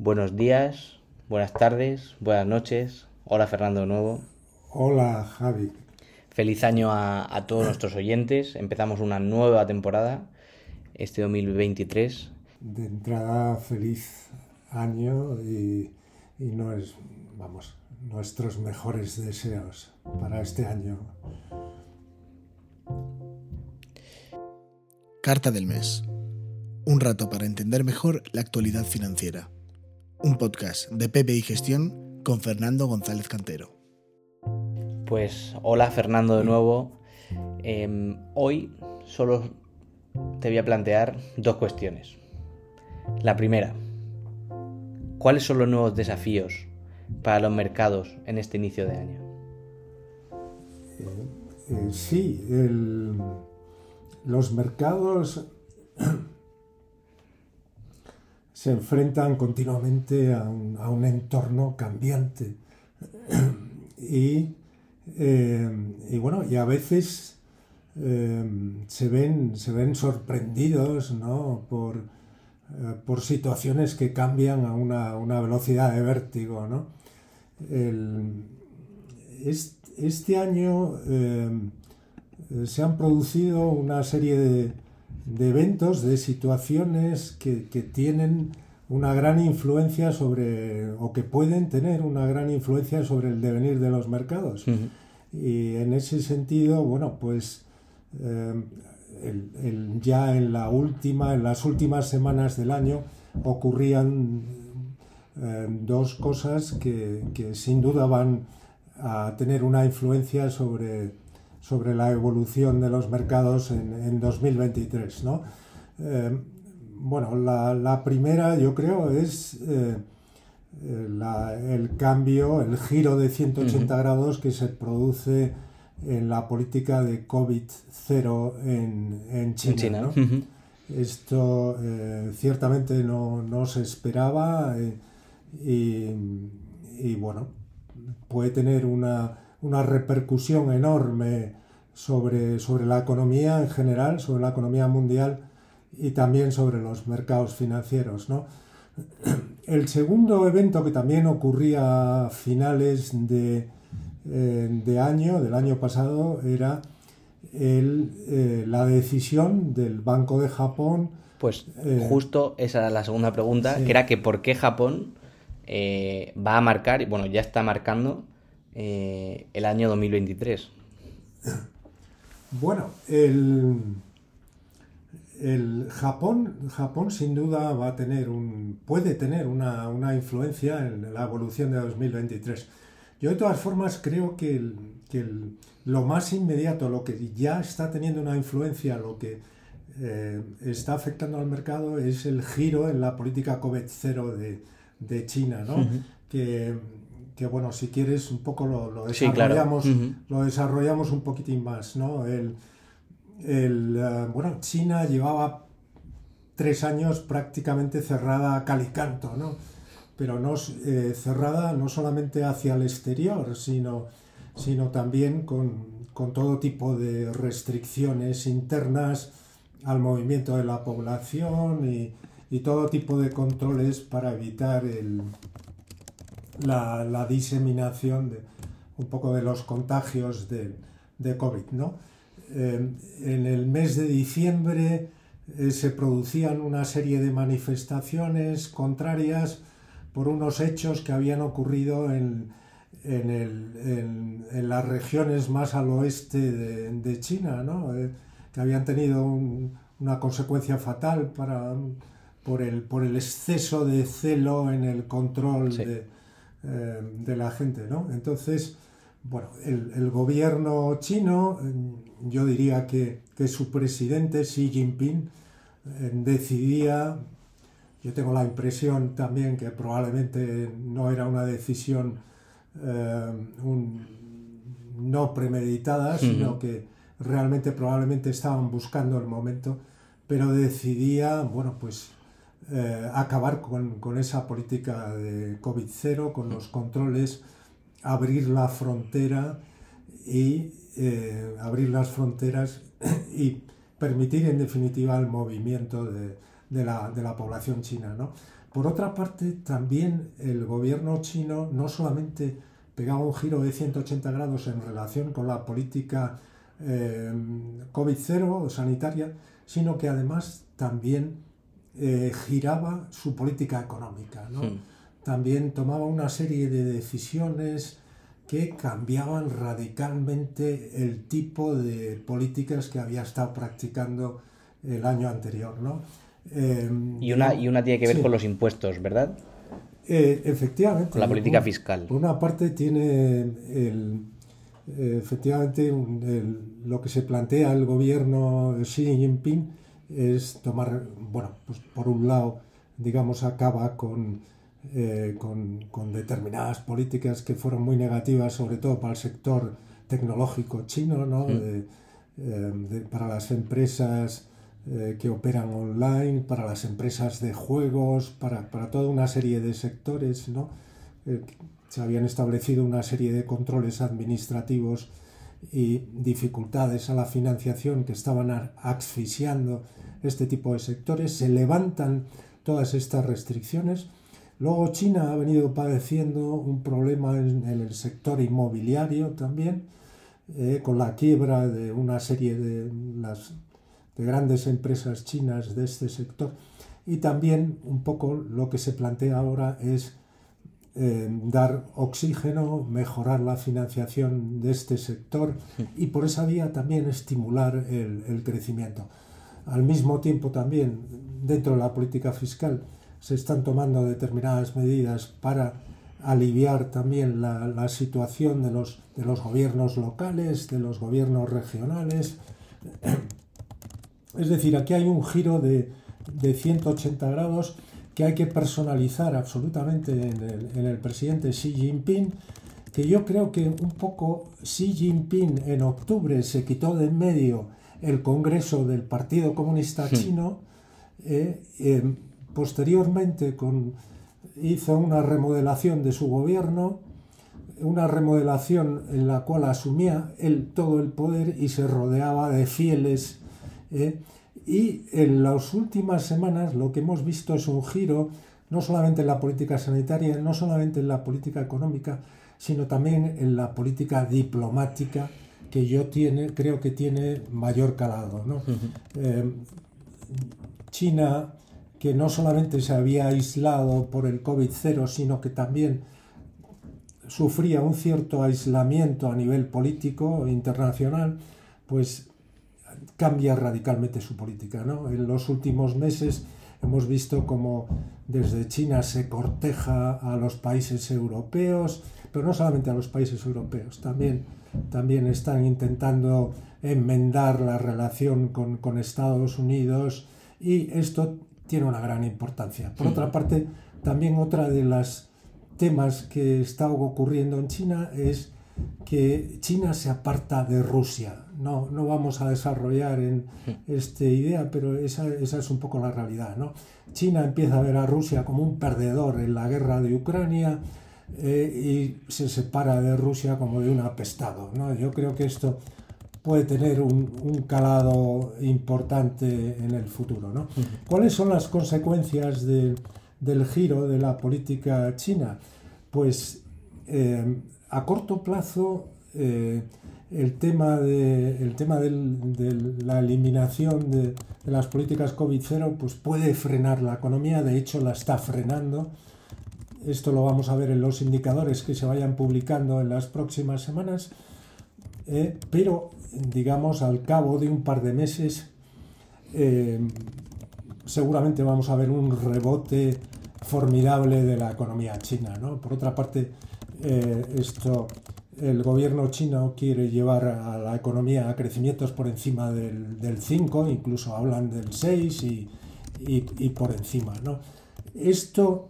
Buenos días, buenas tardes, buenas noches. Hola Fernando de nuevo. Hola Javi. Feliz año a, a todos nuestros oyentes. Empezamos una nueva temporada este 2023. De entrada, feliz año y, y no es, vamos, nuestros mejores deseos para este año. Carta del mes. Un rato para entender mejor la actualidad financiera. Un podcast de Pepe y Gestión con Fernando González Cantero. Pues hola Fernando de nuevo. Eh, hoy solo te voy a plantear dos cuestiones. La primera, ¿cuáles son los nuevos desafíos para los mercados en este inicio de año? Eh, eh, sí, el, los mercados se enfrentan continuamente a un, a un entorno cambiante y, eh, y, bueno, y a veces eh, se, ven, se ven sorprendidos ¿no? por, eh, por situaciones que cambian a una, una velocidad de vértigo. ¿no? El, este, este, año se han producido una serie de, de eventos, de situaciones que, que, tienen una gran influencia sobre, o que pueden tener una gran influencia sobre el devenir de los mercados. Uh -huh. Y en ese sentido, bueno, pues eh, el, el, ya en la última, en las últimas semanas del año ocurrían eh, dos cosas que, que, sin duda van a tener una influencia sobre, sobre la evolución de los mercados en, en 2023. ¿no? Eh, bueno, la, la, primera yo creo es eh, la, el cambio, el giro de 180 uh -huh. grados que se produce en la política de COVID-0 en, en, China. En China. ¿no? Uh -huh. Esto eh, ciertamente no, no, se esperaba eh, y, y, bueno, puede tener una, una repercusión enorme sobre, sobre la economía en general, sobre la economía mundial y también sobre los mercados financieros. ¿no? El segundo evento que también ocurría a finales de, eh, de año, del año pasado, era el, eh, la decisión del Banco de Japón. Pues eh, justo esa era la segunda pregunta, sí. que era que por qué Japón va a marcar, bueno, ya está marcando el año 2023. Bueno, el, el Japón, Japón sin duda va a tener un, puede tener una, una, influencia en la evolución de 2023. Yo de todas formas creo que, el, que el, lo más inmediato, lo que ya está teniendo una influencia, lo que eh, está afectando al mercado es el giro en la política COVID-0 de, de, China, ¿no? Uh -huh. que, que, bueno, si quieres un poco lo, lo desarrollamos, sí, claro. uh -huh. lo desarrollamos un poquitín más, ¿no? El, el, uh, bueno, China llevaba tres años prácticamente cerrada a cal y canto, ¿no? Pero no, eh, cerrada no solamente hacia el exterior, sino, sino también con, con, todo tipo de restricciones internas al movimiento de la población y, y todo tipo de controles para evitar el, la, la, diseminación de un poco de los contagios de, de COVID, ¿no? eh, en el mes de diciembre eh, se producían una serie de manifestaciones contrarias por unos hechos que habían ocurrido en, en, el, en, en las regiones más al oeste de, de China, ¿no? eh, que habían tenido un, una consecuencia fatal para, por, el, por el exceso de celo en el control sí. de, eh, de, la gente. ¿no? Entonces, bueno, el, el, gobierno chino, yo diría que, que su presidente Xi Jinping eh, decidía, yo tengo la impresión también que probablemente no era una decisión eh, un, no premeditada, sino que realmente probablemente estaban buscando el momento, pero decidía, bueno, pues eh, acabar con, con, esa política de COVID-0, con los controles abrir la frontera y eh, abrir las fronteras y permitir en definitiva el movimiento de, de, la, de la, población china. ¿no? Por otra parte, también el gobierno chino no solamente pegaba un giro de 180 grados en relación con la política eh, COVID-0 sanitaria, sino que además también eh, giraba su política económica. También tomaba una serie de decisiones que cambiaban radicalmente el tipo de políticas que había estado practicando el año anterior. ¿no? Eh, y, una, y una tiene que ver con los impuestos, ¿verdad? Eh, efectivamente. Con la política fiscal. Por una parte tiene el, efectivamente lo que se plantea el gobierno Xi Jinping es tomar, bueno, pues por un lado, digamos, acaba con, eh, con, con, determinadas políticas que fueron muy negativas, sobre todo para el sector tecnológico chino, ¿no? Eh, para las empresas eh, que operan online, para las empresas de juegos, para, para toda una serie de sectores, ¿no? se habían establecido una serie de controles administrativos y dificultades a la financiación que estaban asfixiando este tipo de sectores, se levantan todas estas restricciones. Luego China ha venido padeciendo un problema en, el sector inmobiliario también, eh, con la quiebra de una serie de, las, de grandes empresas chinas de este sector. Y también un poco lo que se plantea ahora es dar oxígeno, mejorar la financiación de este sector y por esa vía también estimular el, crecimiento. Al mismo tiempo también, dentro de la política fiscal, se están tomando determinadas medidas para aliviar también la, situación de los, de los gobiernos locales, de los gobiernos regionales. Es decir, aquí hay un giro de, de 180 grados que hay que personalizar absolutamente en el, presidente Xi Jinping, que yo creo que un poco Xi Jinping en octubre se quitó de en medio el Congreso del Partido Comunista. Chino, eh, eh, posteriormente con, hizo una remodelación de su gobierno, una remodelación en la cual asumía él todo el poder y se rodeaba de fieles. Eh, y en las últimas semanas lo que hemos visto es un giro, no solamente en la política sanitaria, no solamente en la política económica, sino también en la política diplomática, que yo tiene, creo que tiene mayor calado. Eh, China, que no solamente se había aislado por el COVID-0, sino que también sufría un cierto aislamiento a nivel político internacional, pues cambia radicalmente su política. ¿no? En los últimos meses hemos visto como desde China se corteja a los países europeos, pero no solamente a los países europeos, también, también están intentando enmendar la relación con, con Estados Unidos y esto tiene una gran importancia. Por otra parte, también otra de las temas que está ocurriendo en China es que China se aparta de Rusia. No, no vamos a desarrollar en esta idea, pero esa, esa, es un poco la realidad. ¿no? China empieza a ver a Rusia como un perdedor en la guerra de Ucrania eh, y se separa de Rusia como de un apestado. ¿no? Yo creo que esto puede tener un, un calado importante en el futuro. ¿no? ¿Cuáles son las consecuencias de, del giro de la política china? Pues eh, a corto plazo eh, el tema de, el tema de la eliminación de, las políticas COVID-0 pues puede frenar la economía, de hecho la está frenando. Esto lo vamos a ver en los indicadores que se vayan publicando en las próximas semanas, eh, pero digamos al cabo de un par de meses eh, seguramente vamos a ver un rebote formidable de la economía china. ¿no? Por otra parte, eh, esto, el gobierno chino quiere llevar a la economía a crecimientos por encima del, del 5, incluso hablan del 6 y, y, por encima. ¿no? Esto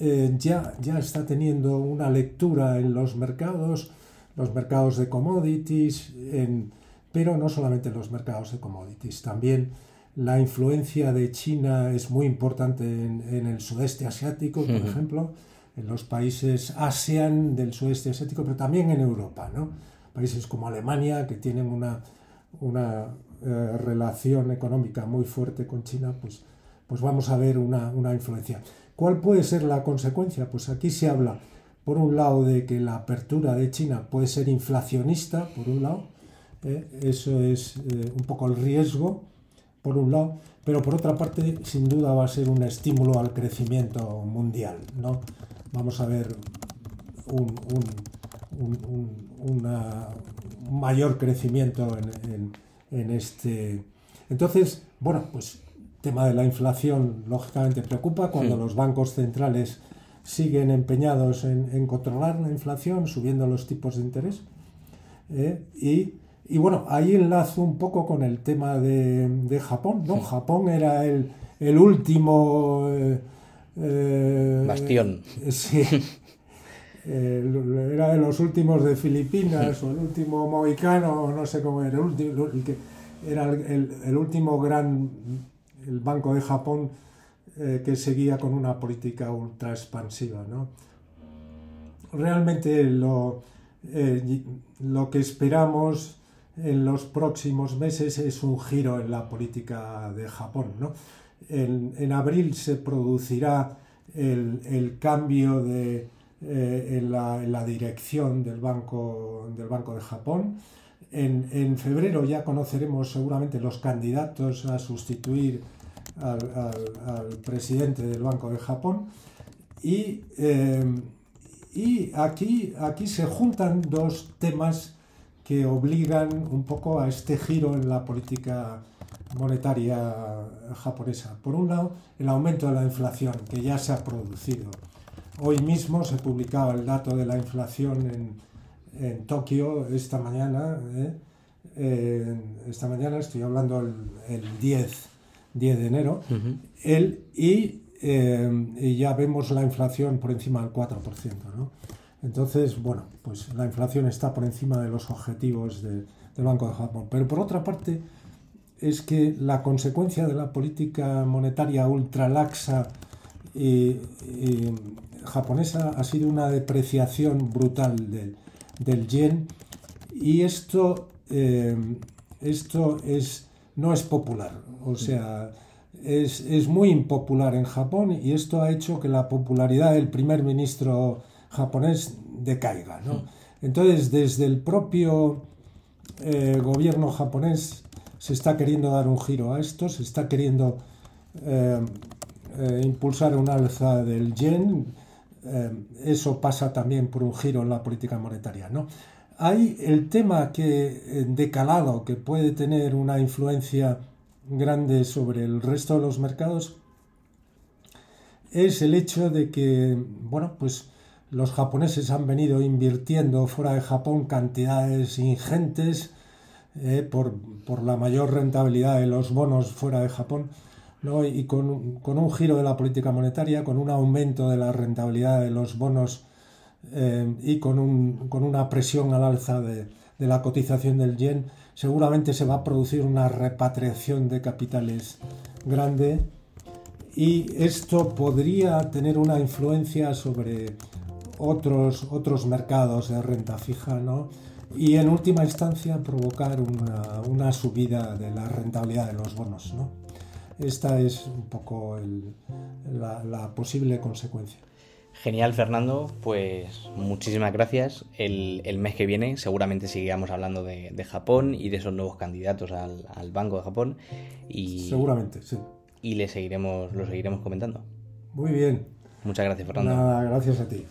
eh, ya, ya está teniendo una lectura en los mercados, los mercados de commodities, en, pero no solamente en los mercados de commodities, también la influencia de China es muy importante en, en el sudeste asiático, por ejemplo en los países ASEAN del sudeste asiático, pero también en Europa, ¿no? Países como Alemania, que tienen una, una eh, relación económica muy fuerte con China, pues, pues vamos a ver una, una, influencia. ¿Cuál puede ser la consecuencia? Pues aquí se habla, por un lado, de que la apertura de China puede ser inflacionista, por un lado, ¿eh? eso es eh, un poco el riesgo, por un lado, pero por otra parte, sin duda va a ser un estímulo al crecimiento mundial, ¿no? Vamos a ver un, mayor crecimiento en, este. Entonces, bueno, pues tema de la inflación lógicamente preocupa cuando los bancos centrales siguen empeñados en, controlar la inflación, subiendo los tipos de interés. ¿eh? y y bueno, ahí enlazo un poco con el tema de, Japón, ¿no? Japón era el, último... Eh, eh, Bastión. Sí. era de los últimos de Filipinas o el último mohicano, no sé cómo era, el, último, que era el, último gran el Banco de Japón eh, que seguía con una política ultra expansiva. ¿no? Realmente lo, lo que esperamos en los próximos meses es un giro en la política de Japón. ¿no? En, abril se producirá el, cambio de, eh, en, la, dirección del Banco, del banco de Japón. En, febrero ya conoceremos seguramente los candidatos a sustituir al, presidente del Banco de Japón. Y, eh, y aquí, aquí se juntan dos temas que obligan un poco a este giro en la política monetaria japonesa. Por un lado, el aumento de la inflación, que ya se ha producido. Hoy mismo se publicaba el dato de la inflación en, Tokio esta mañana. ¿eh? esta mañana estoy hablando el, 10, 10 de enero. el, y, eh, y, ya vemos la inflación por encima del 4%. ¿no? Entonces, bueno, pues la inflación está por encima de los objetivos del Banco de Japón. Pero por otra parte, es que la consecuencia de la política monetaria ultralaxa y, japonesa ha sido una depreciación brutal del, yen y esto, eh, esto es, no es popular. O sea, es, es muy impopular en Japón y esto ha hecho que la popularidad del primer ministro japonés decaiga. ¿no? Entonces, desde el propio eh, gobierno japonés se está queriendo dar un giro a esto, se está queriendo eh, eh, impulsar un alza del yen, eso pasa también por un giro en la política monetaria. ¿no? Hay el tema que de calado que puede tener una influencia grande sobre el resto de los mercados es el hecho de que, bueno, pues los japoneses han venido invirtiendo fuera de Japón cantidades ingentes eh, por, la mayor rentabilidad de los bonos fuera de Japón y con, un giro de la política monetaria, con un aumento de la rentabilidad de los bonos eh, y con, una presión al alza de, de la cotización del yen, seguramente se va a producir una repatriación de capitales grande y esto podría tener una influencia sobre otros, otros mercados de renta fija, ¿no? Y en última instancia provocar una, subida de la rentabilidad de los bonos, ¿no? Esta es un poco la, posible consecuencia. Genial, Fernando. Pues muchísimas gracias. El, mes que viene seguramente seguiremos hablando de, Japón y de esos nuevos candidatos al, Banco de Japón. Y, seguramente, sí. Y le seguiremos, lo seguiremos comentando. Muy bien. Muchas gracias, Fernando. Nada, gracias a ti.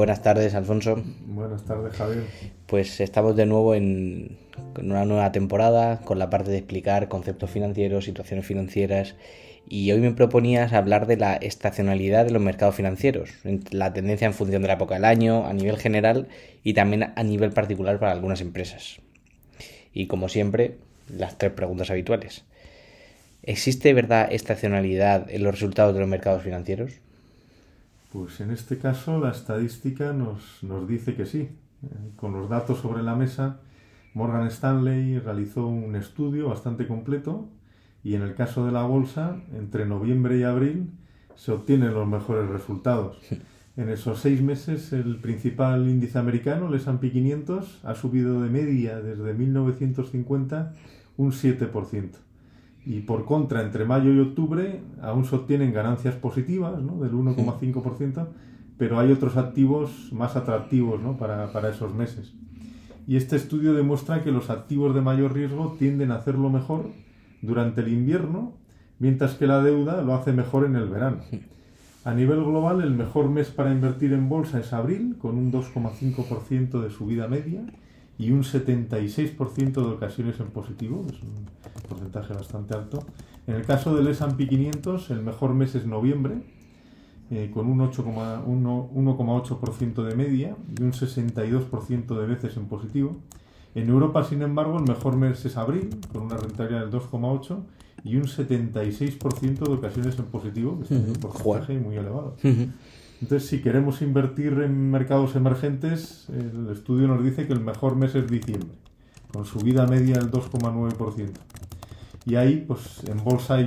Buenas tardes, Alfonso. Buenas tardes, Javier. Pues estamos de nuevo en, una nueva temporada con la parte de explicar conceptos financieros, situaciones financieras y hoy me proponías hablar de la estacionalidad de los mercados financieros, la tendencia en función de la época del año, a nivel general y también a nivel particular para algunas empresas. Y como siempre, las tres preguntas habituales. ¿Existe verdad estacionalidad en los resultados de los mercados financieros? Pues en este caso la estadística nos, nos dice que sí. Eh, con los datos sobre la mesa, Morgan Stanley realizó un estudio bastante completo y en el caso de la bolsa, entre noviembre y abril se obtienen los mejores resultados. En esos seis meses, el principal índice americano, el S&P 500, ha subido de media desde 1950 un 7%. Y por contra, entre mayo y octubre aún se obtienen ganancias positivas ¿no? del 1,5%, pero hay otros activos más atractivos ¿no? para, para esos meses. Y este estudio demuestra que los activos de mayor riesgo tienden a hacerlo mejor durante el invierno, mientras que la deuda lo hace mejor en el verano. A nivel global, el mejor mes para invertir en bolsa es abril, con un 2,5% de subida media y un 76% de ocasiones en positivo, es un porcentaje bastante alto. En el caso del S&P 500, el mejor mes es noviembre, eh, con un 1,8% de media y un 62% de veces en positivo. En Europa, sin embargo, el mejor mes es abril, con una rentabilidad del 2,8% y un 76% de ocasiones en positivo, que es un porcentaje muy elevado. Entonces, si queremos invertir en mercados emergentes, el estudio nos dice que el mejor mes es diciembre, con subida media del 2,9%. Y ahí, pues en bolsa,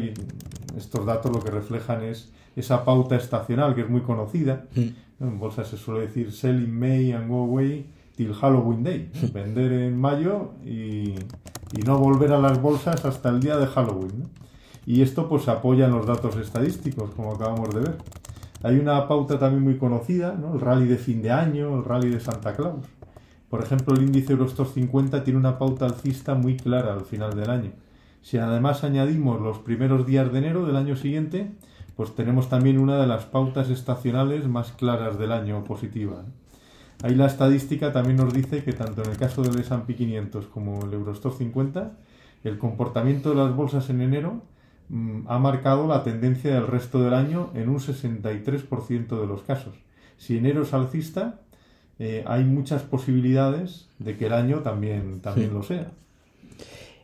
estos datos lo que reflejan es esa pauta estacional que es muy conocida. En bolsa se suele decir sell in May and go away till Halloween Day. Vender en mayo y, y no volver a las bolsas hasta el día de Halloween. ¿no? Y esto pues apoya en los datos estadísticos, como acabamos de ver. Hay una pauta también muy conocida, ¿no? el rally de fin de año, el rally de Santa Claus. Por ejemplo, el índice Eurostoxx 50 tiene una pauta alcista muy clara al final del año. Si además añadimos los primeros días de enero del año siguiente, pues tenemos también una de las pautas estacionales más claras del año positiva. Ahí la estadística también nos dice que tanto en el caso del S&P 500 como el Eurostoxx 50, el comportamiento de las bolsas en enero ha marcado la tendencia del resto del año en un 63% de los casos. Si enero es alcista, eh, hay muchas posibilidades de que el año también, también sí. lo sea.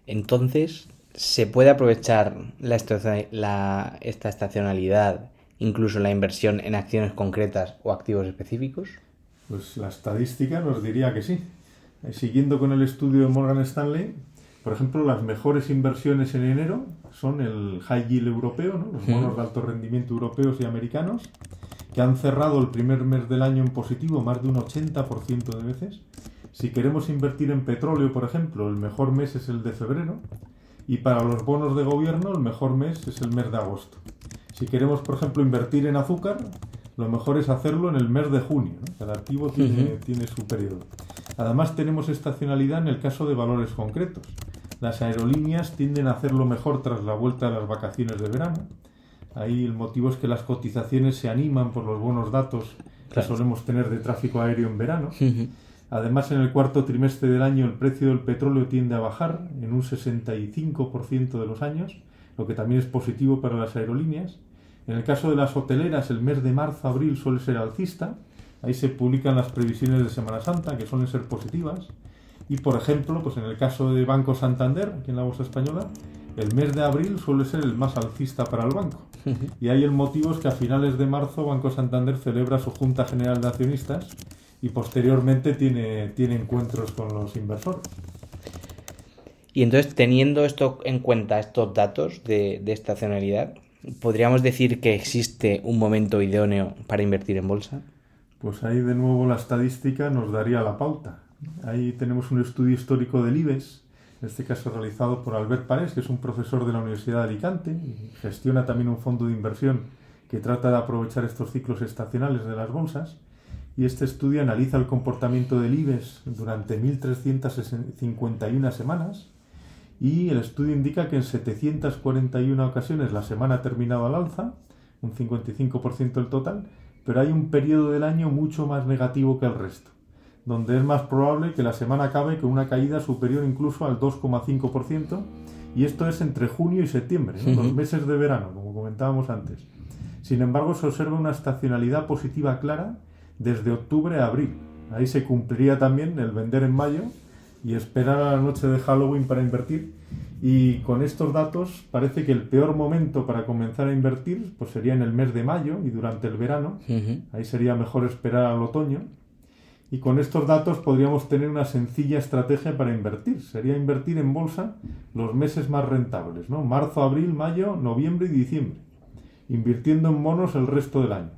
Entonces, ¿se puede aprovechar la, la, esta estacionalidad, incluso la inversión en acciones concretas o activos específicos? Pues la estadística nos diría que sí. Eh, siguiendo con el estudio de Morgan Stanley, por ejemplo, las mejores inversiones en enero son el high yield europeo, ¿no? los bonos de alto rendimiento europeos y americanos, que han cerrado el primer mes del año en positivo más de un 80% de veces. Si queremos invertir en petróleo, por ejemplo, el mejor mes es el de febrero, y para los bonos de gobierno el mejor mes es el mes de agosto. Si queremos, por ejemplo, invertir en azúcar, lo mejor es hacerlo en el mes de junio. ¿no? Cada activo tiene, uh -huh. tiene, su periodo. Además, tenemos estacionalidad en el caso de valores concretos. Las aerolíneas tienden a hacerlo mejor tras la vuelta de las vacaciones de verano. Ahí el motivo es que las cotizaciones se animan por los buenos datos que solemos tener de tráfico aéreo en verano. Uh -huh. Además, en el cuarto trimestre del año el precio del petróleo tiende a bajar en un 65% de los años, lo que también es positivo para las aerolíneas. En el caso de las hoteleras, el mes de marzo-abril suele ser alcista. Ahí se publican las previsiones de Semana Santa, que suelen ser positivas. Y, por ejemplo, pues en el caso de Banco Santander, aquí en la Bolsa Española, el mes de abril suele ser el más alcista para el banco. Y ahí el motivo es que a finales de marzo Banco Santander celebra su Junta General de Accionistas y posteriormente tiene, tiene encuentros con los inversores. Y entonces, teniendo esto en cuenta, estos datos de, de estacionalidad, ¿podríamos decir que existe un momento idóneo para invertir en bolsa? Pues ahí de nuevo la estadística nos daría la pauta. Ahí tenemos un estudio histórico del IBEX, en este caso realizado por Albert Parés, que es un profesor de la Universidad de Alicante y gestiona también un fondo de inversión que trata de aprovechar estos ciclos estacionales de las bolsas. Y este estudio analiza el comportamiento del IBEX durante 1.351 semanas y el estudio indica que en 741 ocasiones la semana ha terminado al alza, un 55% del total, pero hay un periodo del año mucho más negativo que el resto, donde es más probable que la semana acabe con una caída superior incluso al 2,5%, y esto es entre junio y septiembre, ¿no? los meses de verano, como comentábamos antes. Sin embargo, se observa una estacionalidad positiva clara desde octubre a abril. Ahí se cumpliría también el vender en mayo y esperar a la noche de Halloween para invertir. Y con estos datos parece que el peor momento para comenzar a invertir pues sería en el mes de mayo y durante el verano. Uh -huh. Ahí sería mejor esperar al otoño. Y con estos datos podríamos tener una sencilla estrategia para invertir. Sería invertir en bolsa los meses más rentables, ¿no? Marzo, abril, mayo, noviembre y diciembre. invirtiendo en monos el resto del año.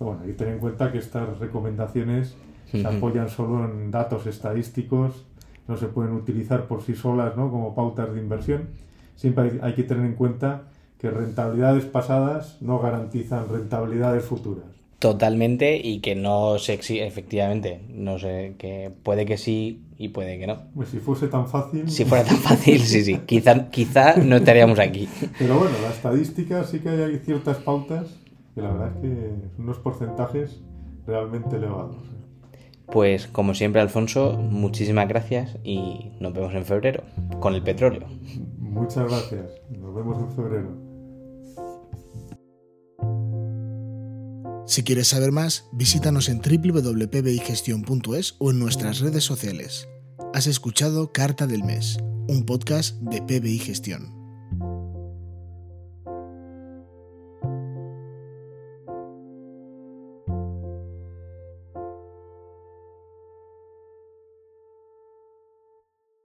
bueno, y ten en cuenta que estas recomendaciones se apoyan solo en datos estadísticos, no se pueden utilizar por sí solas ¿no? como pautas de inversión. Siempre hay que tener en cuenta que rentabilidades pasadas no garantizan rentabilidades futuras. Totalmente y que no se exige, efectivamente, no sé, que puede que sí y puede que no. Pues si fuese tan fácil... Si fuera tan fácil, sí, sí, quizá, quizá no estaríamos aquí. Pero bueno, la estadística sí que hay ciertas pautas que la verdad es que son unos porcentajes realmente elevados. Pues como siempre, Alfonso, muchísimas gracias y nos vemos en febrero con el petróleo. Muchas gracias, nos vemos en febrero. Si quieres saber más, visítanos en www.pbigestion.es o en nuestras redes sociales. Has escuchado Carta del Mes, un podcast de PBI Gestión.